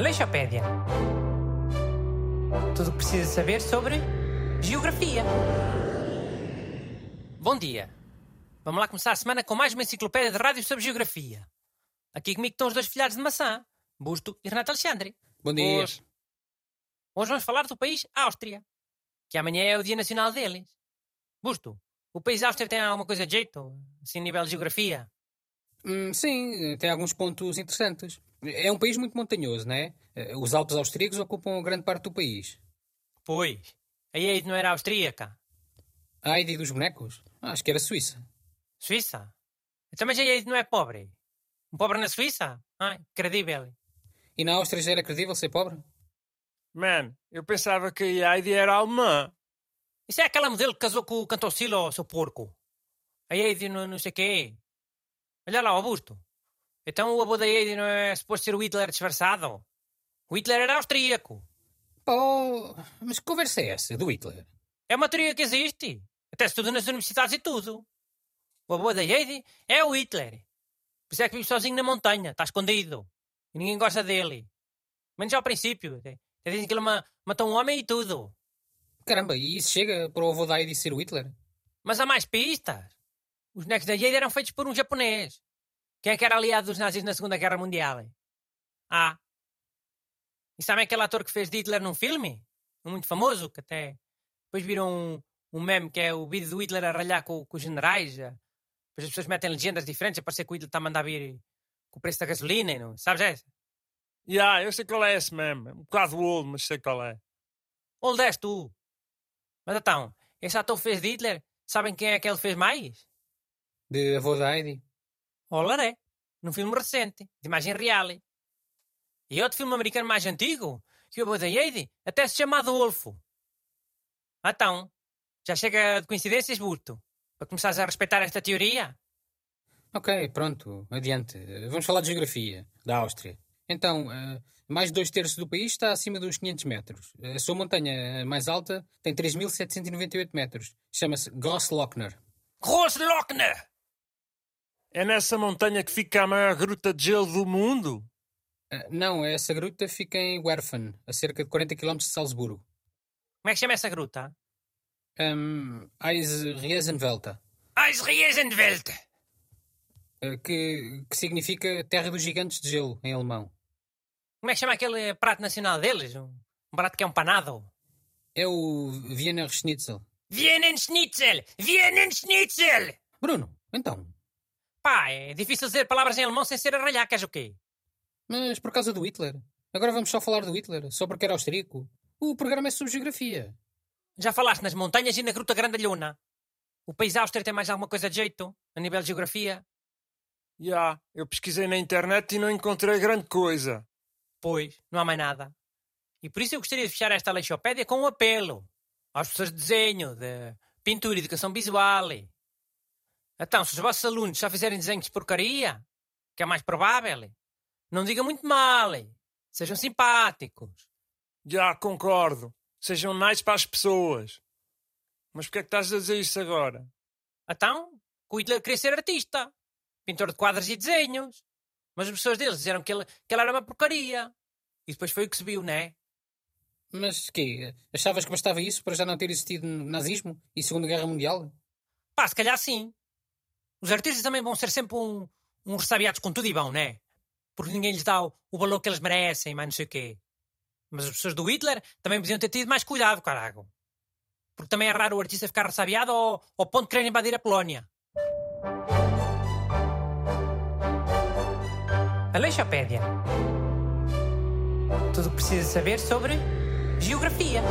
Aleixopédia. Tudo o que precisa saber sobre geografia. Bom dia. Vamos lá começar a semana com mais uma enciclopédia de rádio sobre geografia. Aqui comigo estão os dois filhados de maçã, Busto e Renato Alexandre. Bom dia. Hoje, hoje vamos falar do país Áustria, que amanhã é o dia nacional deles. Busto, o país Áustria tem alguma coisa de jeito, assim, a nível de geografia? Hum, sim, tem alguns pontos interessantes. É um país muito montanhoso, não é? Eh, Os Alpes austríacos ocupam grande parte do país. Pois, a Eide não era austríaca. A Heidi dos bonecos? Ah, Acho que era Suíça. Suíça? Então, mas a Eide não é pobre? Um pobre na Suíça? Ah, credível. E na Áustria já era credível ser pobre? Man, eu pensava que a Heidi era alemã. Isso é aquela modelo que casou com o cantor Silo, seu porco. A Eide não, não sei quê. Olha lá, Augusto. Então o avô da Eide não é suposto ser o Hitler disfarçado? O Hitler era austríaco. Oh, mas que conversa é essa, do Hitler? É uma teoria que existe. Até se tudo nas universidades e tudo. O avô da Eide é o Hitler. Por isso é que vive sozinho na montanha, está escondido. E ninguém gosta dele. Menos ao princípio. Até dizem que ele ma- matou um homem e tudo. Caramba, e isso chega para o avô da Heidi ser o Hitler? Mas há mais pistas. Os bonecos da Eide eram feitos por um japonês. Quem é que era aliado dos nazis na Segunda Guerra Mundial? Ah. E sabem aquele ator que fez de Hitler num filme? Um muito famoso, que até depois viram um, um meme que é o vídeo do Hitler a ralhar com, com os generais. Depois as pessoas metem legendas diferentes a parecer que o Hitler está a mandar vir com o preço da gasolina. e Não? Sabes essa? Ya, eu sei qual é esse mesmo. Um bocado old, mas sei qual é. Onde és tu? Mas então, esse ator que fez de Hitler, sabem quem é que ele fez mais? De avô da Heidi? Olaré, num filme recente, de imagem real. E outro filme americano mais antigo, que o da Eide até se chama Adolfo. Então, já chega de coincidências, Burto, para começares a respeitar esta teoria? Ok, pronto, adiante. Vamos falar de geografia, da Áustria. Então, eh, mais de dois terços do país está acima dos 500 metros. A sua montanha mais alta tem 3.798 metros. Chama-se Grosslochner. Grosslochner! É nessa montanha que fica a maior gruta de gelo do mundo? Eh, Não, essa gruta fica em Werfen, a cerca de 40 km de Salzburgo. Como é que chama essa gruta? Um, Eisriesenwelta, Eisriesenwelt! eh, que, que significa Terra dos Gigantes de Gelo, em alemão. Como é que chama aquele prato nacional deles? Um um prato que é um panado? É o Wiener Schnitzel. Vienen Schnitzel! Vienen Schnitzel! Bruno, então, Pá, é difícil dizer palavras em alemão sem ser a ralhar, queres o quê? mas por causa do Hitler? Agora vamos só falar do Hitler, só porque era austríaco? O programa é sobre geografia. Já falaste nas montanhas e na Gruta Grandalhona. O país Áustria tem mais alguma coisa de jeito, a nível de geografia? Ya, eu pesquisei na internet e não encontrei grande coisa. Pois, não há mais nada. E por isso eu gostaria de fechar esta leixopédia com um apelo às pessoas de desenho, de pintura e educação visual. Então, se os vossos alunos só fizerem desenhos de porcaria, que é mais provável, não digam muito mal, sejam simpáticos. Já concordo. Sejam nice para as pessoas. Mas porquê é que estás a dizer isso agora? Então, que o Hitler queria ser artista, pintor de quadros e desenhos. Mas as pessoas deles disseram que ele, que ele era uma porcaria. E depois foi o que se viu, né? Mas quê? Achavas que bastava isso para já não ter existido nazismo e Segunda Guerra Mundial? Pá, se calhar sim. Os artistas também vão ser sempre um, uns ressabiados com tudo e bom, né? Porque ninguém lhes dá o, o valor que eles merecem, mas não sei o quê. Mas as pessoas do Hitler também podiam ter tido mais cuidado, carago. Porque também é raro o artista ficar ressabiado ao, ao ponto de querer invadir a Polónia. Aleixopédia. Tudo o que precisa saber sobre geografia.